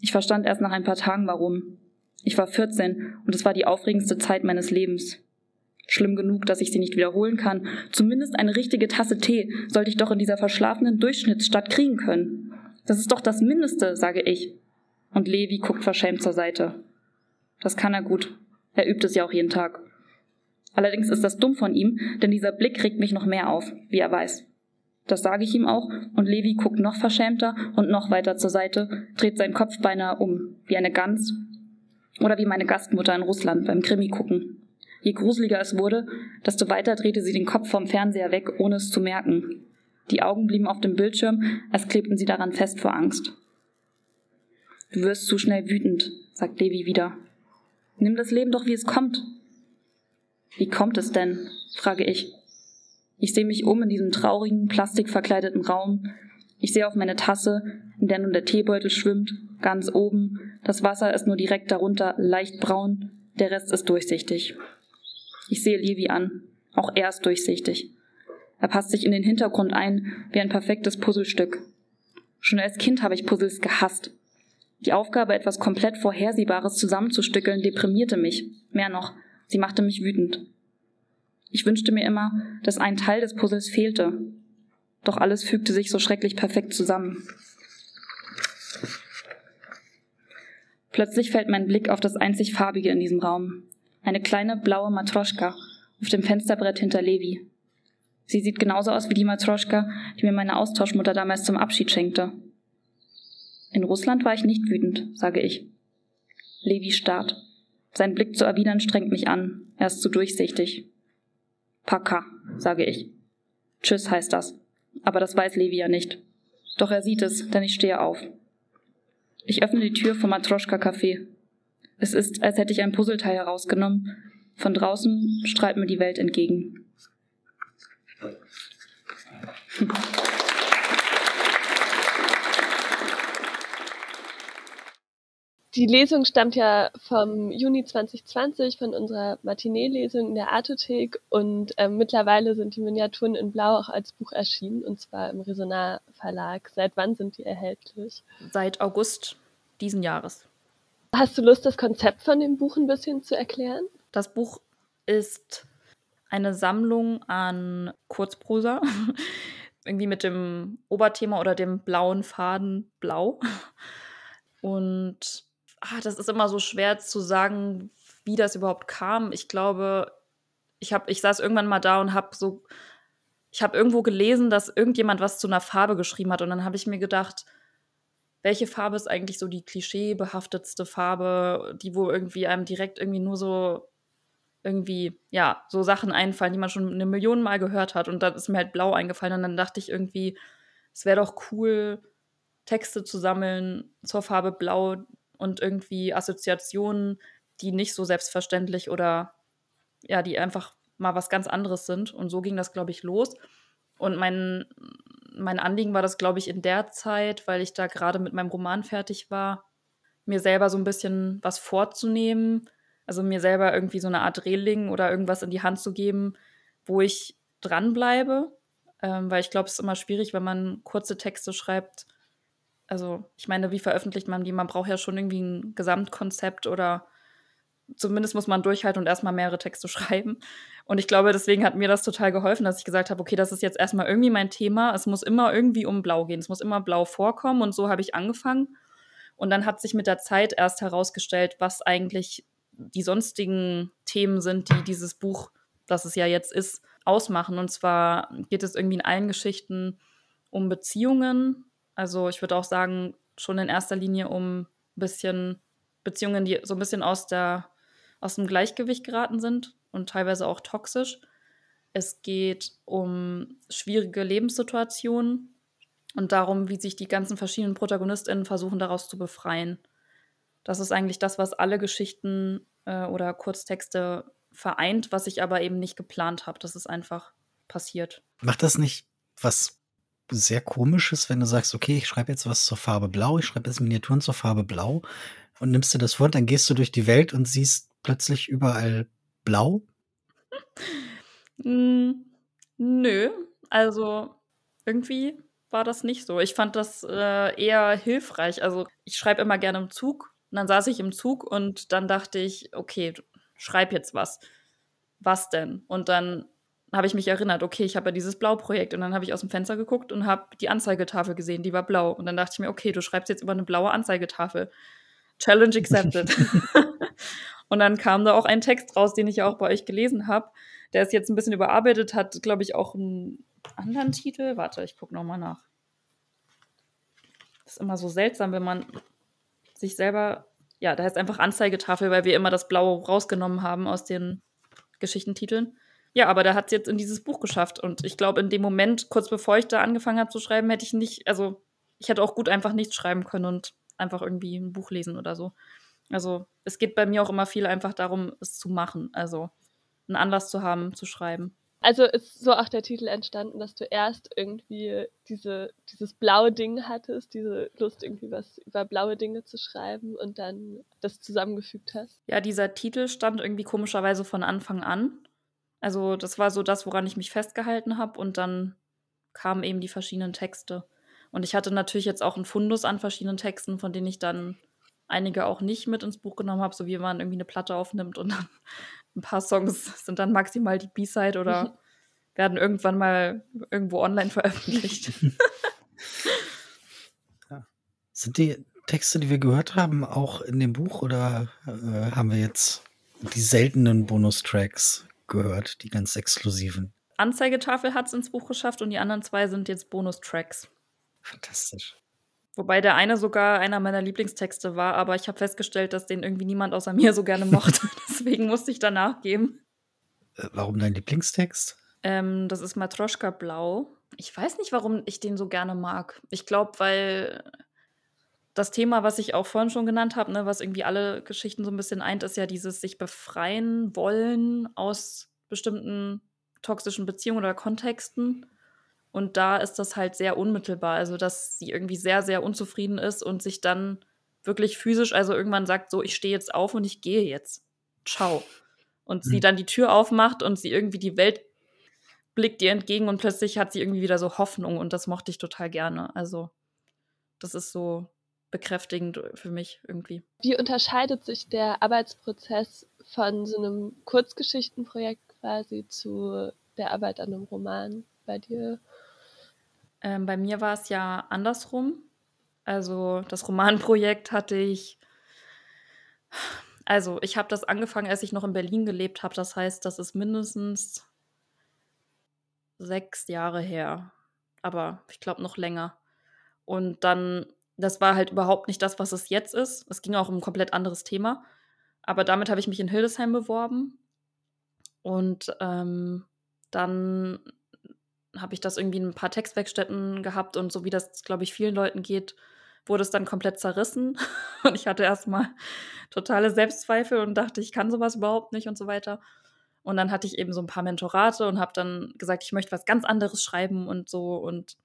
Ich verstand erst nach ein paar Tagen warum. Ich war 14 und es war die aufregendste Zeit meines Lebens. Schlimm genug, dass ich sie nicht wiederholen kann. Zumindest eine richtige Tasse Tee sollte ich doch in dieser verschlafenen Durchschnittsstadt kriegen können. Das ist doch das Mindeste, sage ich. Und Levi guckt verschämt zur Seite. Das kann er gut. Er übt es ja auch jeden Tag. Allerdings ist das dumm von ihm, denn dieser Blick regt mich noch mehr auf, wie er weiß. Das sage ich ihm auch, und Levi guckt noch verschämter und noch weiter zur Seite, dreht seinen Kopf beinahe um, wie eine Gans oder wie meine Gastmutter in Russland beim Krimi gucken. Je gruseliger es wurde, desto weiter drehte sie den Kopf vom Fernseher weg, ohne es zu merken. Die Augen blieben auf dem Bildschirm, als klebten sie daran fest vor Angst. Du wirst zu schnell wütend, sagt Levi wieder. Nimm das Leben doch, wie es kommt. Wie kommt es denn? frage ich. Ich sehe mich um in diesem traurigen, plastikverkleideten Raum. Ich sehe auf meine Tasse, in der nun der Teebeutel schwimmt, ganz oben. Das Wasser ist nur direkt darunter, leicht braun. Der Rest ist durchsichtig. Ich sehe Levi an. Auch er ist durchsichtig. Er passt sich in den Hintergrund ein, wie ein perfektes Puzzlestück. Schon als Kind habe ich Puzzles gehasst. Die Aufgabe, etwas komplett Vorhersehbares zusammenzustückeln, deprimierte mich. Mehr noch, sie machte mich wütend. Ich wünschte mir immer, dass ein Teil des Puzzles fehlte. Doch alles fügte sich so schrecklich perfekt zusammen. Plötzlich fällt mein Blick auf das einzig Farbige in diesem Raum. Eine kleine blaue Matroschka auf dem Fensterbrett hinter Levi. Sie sieht genauso aus wie die Matroschka, die mir meine Austauschmutter damals zum Abschied schenkte. In Russland war ich nicht wütend, sage ich. Levi starrt. Sein Blick zu erwidern strengt mich an. Er ist zu durchsichtig. Paka, sage ich. Tschüss heißt das. Aber das weiß Levi ja nicht. Doch er sieht es, denn ich stehe auf. Ich öffne die Tür vom Matroschka Café. Es ist, als hätte ich ein Puzzleteil herausgenommen. Von draußen strahlt mir die Welt entgegen. Die Lesung stammt ja vom Juni 2020 von unserer Matinee-Lesung in der Artothek und ähm, mittlerweile sind die Miniaturen in Blau auch als Buch erschienen und zwar im Resonar Verlag. Seit wann sind die erhältlich? Seit August diesen Jahres. Hast du Lust, das Konzept von dem Buch ein bisschen zu erklären? Das Buch ist eine Sammlung an Kurzprosa, irgendwie mit dem Oberthema oder dem blauen Faden blau. Und ah, das ist immer so schwer zu sagen, wie das überhaupt kam. Ich glaube, ich habe, ich saß irgendwann mal da und habe so, ich habe irgendwo gelesen, dass irgendjemand was zu einer Farbe geschrieben hat und dann habe ich mir gedacht, welche Farbe ist eigentlich so die klischeebehaftetste Farbe, die wo irgendwie einem direkt irgendwie nur so irgendwie, ja, so Sachen einfallen, die man schon eine Million Mal gehört hat. Und dann ist mir halt blau eingefallen. Und dann dachte ich irgendwie, es wäre doch cool, Texte zu sammeln zur Farbe blau, und irgendwie Assoziationen, die nicht so selbstverständlich oder ja, die einfach mal was ganz anderes sind. Und so ging das, glaube ich, los. Und mein, mein Anliegen war das, glaube ich, in der Zeit, weil ich da gerade mit meinem Roman fertig war, mir selber so ein bisschen was vorzunehmen, also mir selber irgendwie so eine Art Reling oder irgendwas in die Hand zu geben, wo ich dranbleibe. Ähm, weil ich glaube, es ist immer schwierig, wenn man kurze Texte schreibt. Also, ich meine, wie veröffentlicht man die? Man braucht ja schon irgendwie ein Gesamtkonzept oder zumindest muss man durchhalten und erstmal mehrere Texte schreiben. Und ich glaube, deswegen hat mir das total geholfen, dass ich gesagt habe, okay, das ist jetzt erstmal irgendwie mein Thema. Es muss immer irgendwie um Blau gehen. Es muss immer blau vorkommen. Und so habe ich angefangen. Und dann hat sich mit der Zeit erst herausgestellt, was eigentlich die sonstigen Themen sind, die dieses Buch, das es ja jetzt ist, ausmachen. Und zwar geht es irgendwie in allen Geschichten um Beziehungen. Also ich würde auch sagen, schon in erster Linie um ein bisschen Beziehungen, die so ein bisschen aus, der, aus dem Gleichgewicht geraten sind und teilweise auch toxisch. Es geht um schwierige Lebenssituationen und darum, wie sich die ganzen verschiedenen ProtagonistInnen versuchen, daraus zu befreien. Das ist eigentlich das, was alle Geschichten äh, oder Kurztexte vereint, was ich aber eben nicht geplant habe. Das ist einfach passiert. Macht das nicht was sehr komisches, wenn du sagst, okay, ich schreibe jetzt was zur Farbe Blau, ich schreibe jetzt Miniaturen zur Farbe Blau und nimmst dir das vor, dann gehst du durch die Welt und siehst plötzlich überall Blau? Hm, nö, also irgendwie war das nicht so. Ich fand das äh, eher hilfreich. Also ich schreibe immer gerne im Zug und dann saß ich im Zug und dann dachte ich, okay, schreib jetzt was. Was denn? Und dann habe ich mich erinnert, okay, ich habe ja dieses Blau-Projekt und dann habe ich aus dem Fenster geguckt und habe die Anzeigetafel gesehen, die war blau. Und dann dachte ich mir, okay, du schreibst jetzt über eine blaue Anzeigetafel. Challenge accepted. und dann kam da auch ein Text raus, den ich ja auch bei euch gelesen habe. Der ist jetzt ein bisschen überarbeitet, hat, glaube ich, auch einen anderen Titel. Warte, ich gucke nochmal nach. Das ist immer so seltsam, wenn man sich selber, ja, da heißt einfach Anzeigetafel, weil wir immer das Blaue rausgenommen haben aus den Geschichtentiteln. Ja, aber da hat es jetzt in dieses Buch geschafft. Und ich glaube, in dem Moment, kurz bevor ich da angefangen habe zu schreiben, hätte ich nicht, also ich hätte auch gut einfach nichts schreiben können und einfach irgendwie ein Buch lesen oder so. Also es geht bei mir auch immer viel einfach darum, es zu machen. Also einen Anlass zu haben, zu schreiben. Also ist so auch der Titel entstanden, dass du erst irgendwie diese, dieses blaue Ding hattest, diese Lust, irgendwie was über blaue Dinge zu schreiben und dann das zusammengefügt hast? Ja, dieser Titel stand irgendwie komischerweise von Anfang an. Also das war so das, woran ich mich festgehalten habe und dann kamen eben die verschiedenen Texte. Und ich hatte natürlich jetzt auch einen Fundus an verschiedenen Texten, von denen ich dann einige auch nicht mit ins Buch genommen habe, so wie man irgendwie eine Platte aufnimmt und dann ein paar Songs sind dann maximal die B-Side oder werden irgendwann mal irgendwo online veröffentlicht. ja. Sind die Texte, die wir gehört haben, auch in dem Buch oder äh, haben wir jetzt die seltenen Bonustracks gehört, die ganz exklusiven? Anzeigetafel hat es ins Buch geschafft und die anderen zwei sind jetzt Bonustracks. Fantastisch. Wobei der eine sogar einer meiner Lieblingstexte war, aber ich habe festgestellt, dass den irgendwie niemand außer mir so gerne mochte. Deswegen musste ich danach geben. Äh, warum dein Lieblingstext? Ähm, das ist Matroschka Blau. Ich weiß nicht, warum ich den so gerne mag. Ich glaube, weil das Thema, was ich auch vorhin schon genannt habe, ne, was irgendwie alle Geschichten so ein bisschen eint, ist ja dieses sich befreien wollen aus bestimmten toxischen Beziehungen oder Kontexten. Und da ist das halt sehr unmittelbar. Also, dass sie irgendwie sehr, sehr unzufrieden ist und sich dann wirklich physisch, also irgendwann sagt, so, ich stehe jetzt auf und ich gehe jetzt. Ciao. Und mhm. sie dann die Tür aufmacht und sie irgendwie die Welt blickt ihr entgegen und plötzlich hat sie irgendwie wieder so Hoffnung und das mochte ich total gerne. Also, das ist so bekräftigend für mich irgendwie. Wie unterscheidet sich der Arbeitsprozess von so einem Kurzgeschichtenprojekt quasi zu der Arbeit an einem Roman bei dir? Ähm, bei mir war es ja andersrum. Also das Romanprojekt hatte ich. Also ich habe das angefangen, als ich noch in Berlin gelebt habe. Das heißt, das ist mindestens sechs Jahre her. Aber ich glaube noch länger. Und dann, das war halt überhaupt nicht das, was es jetzt ist. Es ging auch um ein komplett anderes Thema. Aber damit habe ich mich in Hildesheim beworben. Und ähm, dann habe ich das irgendwie in ein paar Textwerkstätten gehabt und so wie das, glaube ich, vielen Leuten geht, wurde es dann komplett zerrissen. Und ich hatte erstmal totale Selbstzweifel und dachte, ich kann sowas überhaupt nicht und so weiter. Und dann hatte ich eben so ein paar Mentorate und habe dann gesagt, ich möchte was ganz anderes schreiben und so und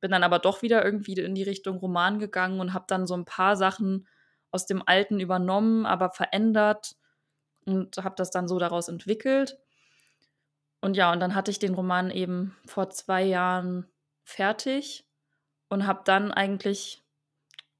bin dann aber doch wieder irgendwie in die Richtung Roman gegangen und habe dann so ein paar Sachen aus dem Alten übernommen, aber verändert und habe das dann so daraus entwickelt. Und ja, und dann hatte ich den Roman eben vor zwei Jahren fertig und habe dann eigentlich,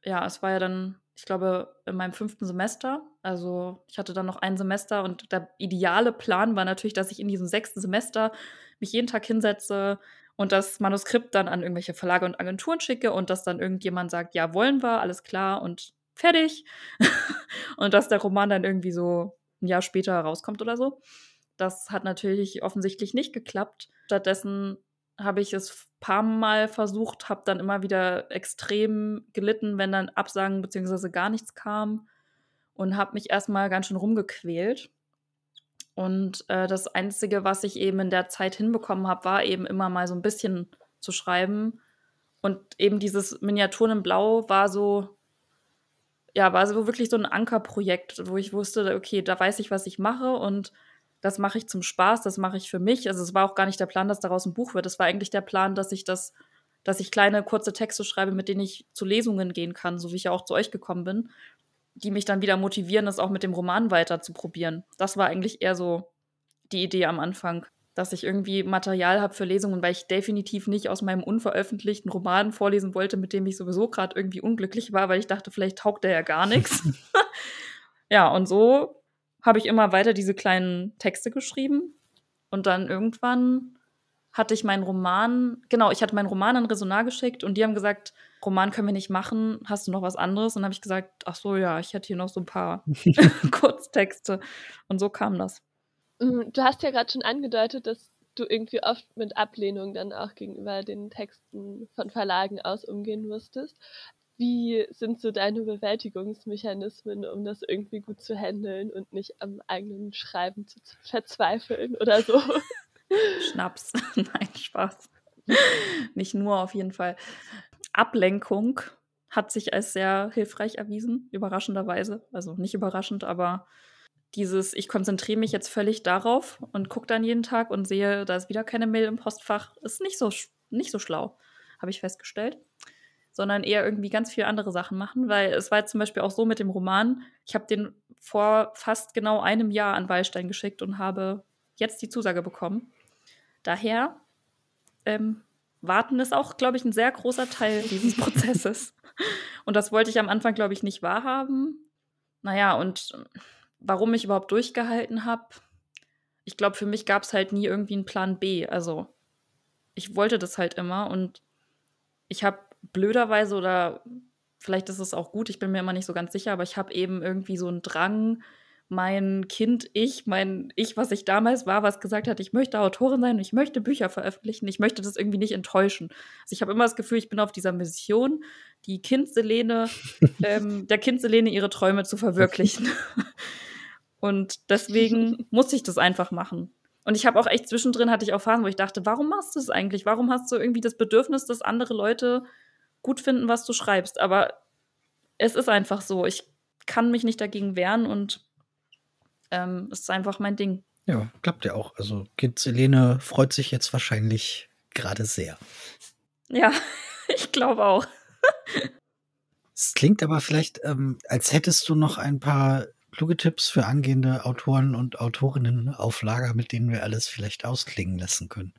ja, es war ja dann, ich glaube, in meinem fünften Semester. Also ich hatte dann noch ein Semester und der ideale Plan war natürlich, dass ich in diesem sechsten Semester mich jeden Tag hinsetze und das Manuskript dann an irgendwelche Verlage und Agenturen schicke und dass dann irgendjemand sagt, ja, wollen wir, alles klar und fertig. und dass der Roman dann irgendwie so ein Jahr später rauskommt oder so. Das hat natürlich offensichtlich nicht geklappt. Stattdessen habe ich es ein paar Mal versucht, habe dann immer wieder extrem gelitten, wenn dann Absagen bzw. gar nichts kam und habe mich erstmal ganz schön rumgequält. Und äh, das Einzige, was ich eben in der Zeit hinbekommen habe, war eben immer mal so ein bisschen zu schreiben. Und eben dieses Miniaturen in Blau war so, ja, war so wirklich so ein Ankerprojekt, wo ich wusste, okay, da weiß ich, was ich mache und das mache ich zum Spaß, das mache ich für mich. Also es war auch gar nicht der Plan, dass daraus ein Buch wird. Es war eigentlich der Plan, dass ich das, dass ich kleine, kurze Texte schreibe, mit denen ich zu Lesungen gehen kann, so wie ich ja auch zu euch gekommen bin, die mich dann wieder motivieren, das auch mit dem Roman weiter zu probieren. Das war eigentlich eher so die Idee am Anfang, dass ich irgendwie Material habe für Lesungen, weil ich definitiv nicht aus meinem unveröffentlichten Roman vorlesen wollte, mit dem ich sowieso gerade irgendwie unglücklich war, weil ich dachte, vielleicht taugt der ja gar nichts. ja, und so habe ich immer weiter diese kleinen Texte geschrieben. Und dann irgendwann hatte ich meinen Roman, genau, ich hatte meinen Roman an Resonar geschickt und die haben gesagt, Roman können wir nicht machen, hast du noch was anderes? Und dann habe ich gesagt, ach so, ja, ich hätte hier noch so ein paar Kurztexte. Und so kam das. Mm, du hast ja gerade schon angedeutet, dass du irgendwie oft mit Ablehnung dann auch gegenüber den Texten von Verlagen aus umgehen musstest. Wie sind so deine Bewältigungsmechanismen, um das irgendwie gut zu handeln und nicht am eigenen Schreiben zu verzweifeln oder so? Schnaps. Nein, Spaß. nicht nur auf jeden Fall. Ablenkung hat sich als sehr hilfreich erwiesen, überraschenderweise. Also nicht überraschend, aber dieses, ich konzentriere mich jetzt völlig darauf und gucke dann jeden Tag und sehe, da ist wieder keine Mail im Postfach, ist nicht so, nicht so schlau, habe ich festgestellt sondern eher irgendwie ganz viele andere Sachen machen, weil es war jetzt zum Beispiel auch so mit dem Roman, ich habe den vor fast genau einem Jahr an Wallstein geschickt und habe jetzt die Zusage bekommen. Daher, ähm, warten ist auch, glaube ich, ein sehr großer Teil dieses Prozesses. Und das wollte ich am Anfang, glaube ich, nicht wahrhaben. Naja, und warum ich überhaupt durchgehalten habe, ich glaube, für mich gab es halt nie irgendwie einen Plan B. Also, ich wollte das halt immer und ich habe blöderweise oder vielleicht ist es auch gut, ich bin mir immer nicht so ganz sicher, aber ich habe eben irgendwie so einen Drang, mein Kind, ich, mein Ich, was ich damals war, was gesagt hat, ich möchte Autorin sein und ich möchte Bücher veröffentlichen, ich möchte das irgendwie nicht enttäuschen. Also ich habe immer das Gefühl, ich bin auf dieser Mission, die Kind Selene, ähm, der Kind Selene ihre Träume zu verwirklichen. und deswegen muss ich das einfach machen. Und ich habe auch echt zwischendrin hatte ich auch Phasen, wo ich dachte, warum machst du es eigentlich? Warum hast du irgendwie das Bedürfnis, dass andere Leute gut finden, was du schreibst. Aber es ist einfach so. Ich kann mich nicht dagegen wehren und ähm, es ist einfach mein Ding. Ja, klappt ja auch. Also Kind Selene freut sich jetzt wahrscheinlich gerade sehr. Ja, ich glaube auch. Es klingt aber vielleicht, ähm, als hättest du noch ein paar kluge Tipps für angehende Autoren und Autorinnen auf Lager, mit denen wir alles vielleicht ausklingen lassen können.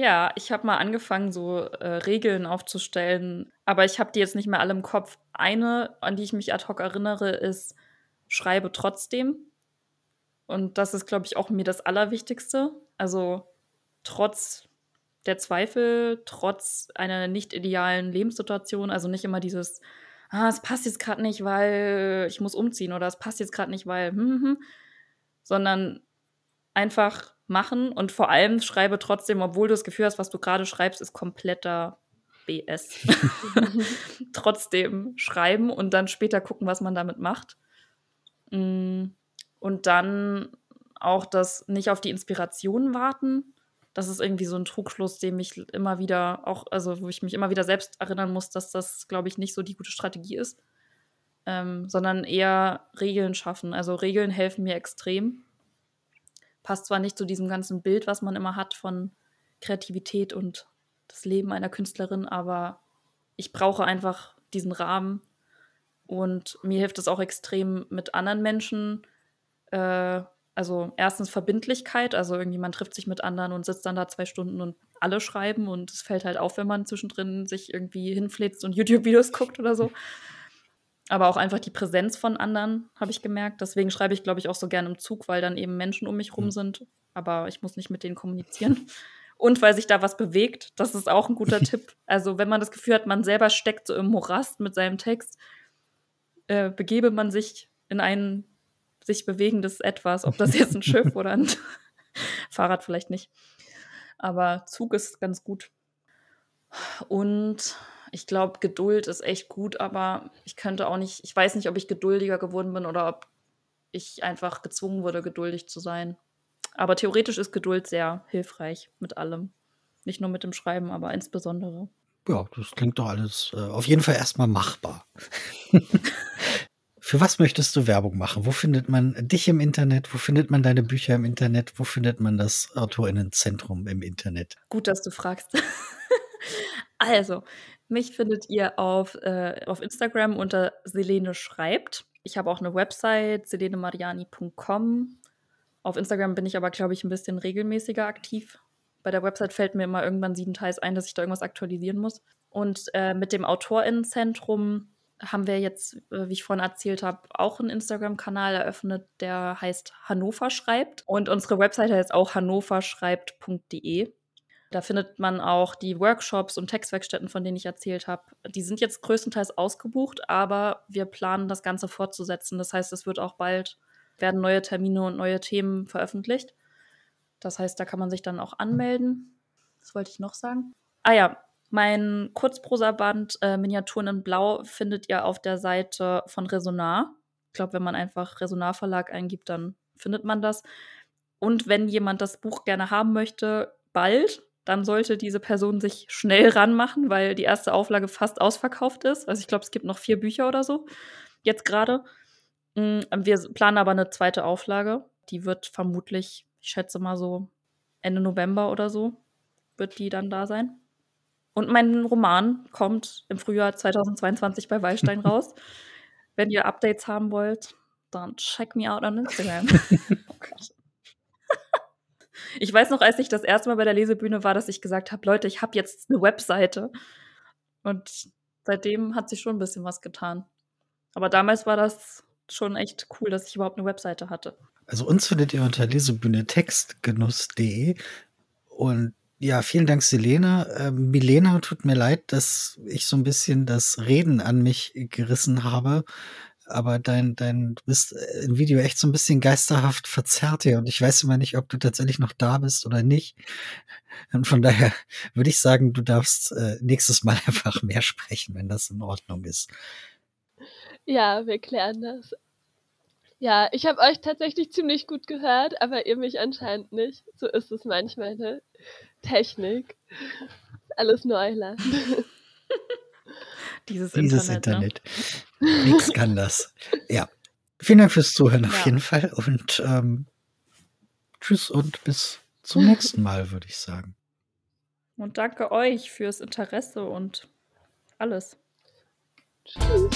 Ja, ich habe mal angefangen, so äh, Regeln aufzustellen, aber ich habe die jetzt nicht mehr alle im Kopf. Eine, an die ich mich ad hoc erinnere, ist schreibe trotzdem. Und das ist, glaube ich, auch mir das Allerwichtigste. Also trotz der Zweifel, trotz einer nicht idealen Lebenssituation, also nicht immer dieses, ah, es passt jetzt gerade nicht, weil ich muss umziehen oder es passt jetzt gerade nicht, weil, hm, hm, hm, sondern einfach machen und vor allem schreibe trotzdem, obwohl du das Gefühl hast, was du gerade schreibst, ist kompletter BS. trotzdem schreiben und dann später gucken, was man damit macht. Mm, und dann auch das nicht auf die Inspiration warten. Das ist irgendwie so ein Trugschluss, dem ich immer wieder auch, also wo ich mich immer wieder selbst erinnern muss, dass das, glaube ich, nicht so die gute Strategie ist. Ähm, sondern eher Regeln schaffen. Also Regeln helfen mir extrem passt zwar nicht zu diesem ganzen Bild, was man immer hat von Kreativität und das Leben einer Künstlerin, aber ich brauche einfach diesen Rahmen. Und mir hilft es auch extrem mit anderen Menschen. Äh, also erstens Verbindlichkeit, also irgendwie man trifft sich mit anderen und sitzt dann da zwei Stunden und alle schreiben und es fällt halt auf, wenn man zwischendrin sich irgendwie hinfläzt und YouTube-Videos guckt oder so. Aber auch einfach die Präsenz von anderen, habe ich gemerkt. Deswegen schreibe ich, glaube ich, auch so gerne im Zug, weil dann eben Menschen um mich rum mhm. sind. Aber ich muss nicht mit denen kommunizieren. Und weil sich da was bewegt. Das ist auch ein guter Tipp. Also, wenn man das Gefühl hat, man selber steckt so im Morast mit seinem Text, äh, begebe man sich in ein sich bewegendes Etwas. Ob das jetzt ein Schiff oder ein Fahrrad vielleicht nicht. Aber Zug ist ganz gut. Und ich glaube, Geduld ist echt gut, aber ich könnte auch nicht, ich weiß nicht, ob ich geduldiger geworden bin oder ob ich einfach gezwungen wurde, geduldig zu sein. Aber theoretisch ist Geduld sehr hilfreich mit allem. Nicht nur mit dem Schreiben, aber insbesondere. Ja, das klingt doch alles äh, auf jeden Fall erstmal machbar. Für was möchtest du Werbung machen? Wo findet man dich im Internet? Wo findet man deine Bücher im Internet? Wo findet man das Autorinnenzentrum im Internet? Gut, dass du fragst. also, mich findet ihr auf, äh, auf Instagram unter Selene schreibt. Ich habe auch eine Website, selenemariani.com. Auf Instagram bin ich aber, glaube ich, ein bisschen regelmäßiger aktiv. Bei der Website fällt mir immer irgendwann sieben Teils ein, dass ich da irgendwas aktualisieren muss. Und äh, mit dem Autorinnenzentrum haben wir jetzt, äh, wie ich vorhin erzählt habe, auch einen Instagram-Kanal eröffnet, der heißt Hannover schreibt. Und unsere Website heißt auch hannoverschreibt.de. Da findet man auch die Workshops und Textwerkstätten, von denen ich erzählt habe. Die sind jetzt größtenteils ausgebucht, aber wir planen das Ganze fortzusetzen. Das heißt, es wird auch bald werden neue Termine und neue Themen veröffentlicht. Das heißt, da kann man sich dann auch anmelden. Was wollte ich noch sagen? Ah ja, mein Kurzprosaband äh, Miniaturen in Blau findet ihr auf der Seite von Resonar. Ich glaube, wenn man einfach Resonar Verlag eingibt, dann findet man das. Und wenn jemand das Buch gerne haben möchte, bald, dann sollte diese Person sich schnell ranmachen, weil die erste Auflage fast ausverkauft ist. Also ich glaube, es gibt noch vier Bücher oder so. Jetzt gerade. Mm, wir planen aber eine zweite Auflage. Die wird vermutlich, ich schätze mal so Ende November oder so, wird die dann da sein. Und mein Roman kommt im Frühjahr 2022 bei Wallstein raus. Wenn ihr Updates haben wollt, dann check me out on Instagram. oh Gott. Ich weiß noch, als ich das erste Mal bei der Lesebühne war, dass ich gesagt habe, Leute, ich habe jetzt eine Webseite. Und seitdem hat sich schon ein bisschen was getan. Aber damals war das schon echt cool, dass ich überhaupt eine Webseite hatte. Also uns findet ihr unter lesebühne textgenuss.de und ja, vielen Dank, Selena. Äh, Milena, tut mir leid, dass ich so ein bisschen das Reden an mich gerissen habe aber dein, dein, du bist äh, im Video echt so ein bisschen geisterhaft verzerrt hier und ich weiß immer nicht, ob du tatsächlich noch da bist oder nicht. Und von daher würde ich sagen, du darfst äh, nächstes Mal einfach mehr sprechen, wenn das in Ordnung ist. Ja, wir klären das. Ja, ich habe euch tatsächlich ziemlich gut gehört, aber ihr mich anscheinend nicht. So ist es manchmal, ne? Technik. Alles Neuland. Dieses, Dieses Internet. Internet. Ne? Nix kann das. Ja. Vielen Dank fürs Zuhören auf ja. jeden Fall und ähm, tschüss und bis zum nächsten Mal, würde ich sagen. Und danke euch fürs Interesse und alles. Tschüss.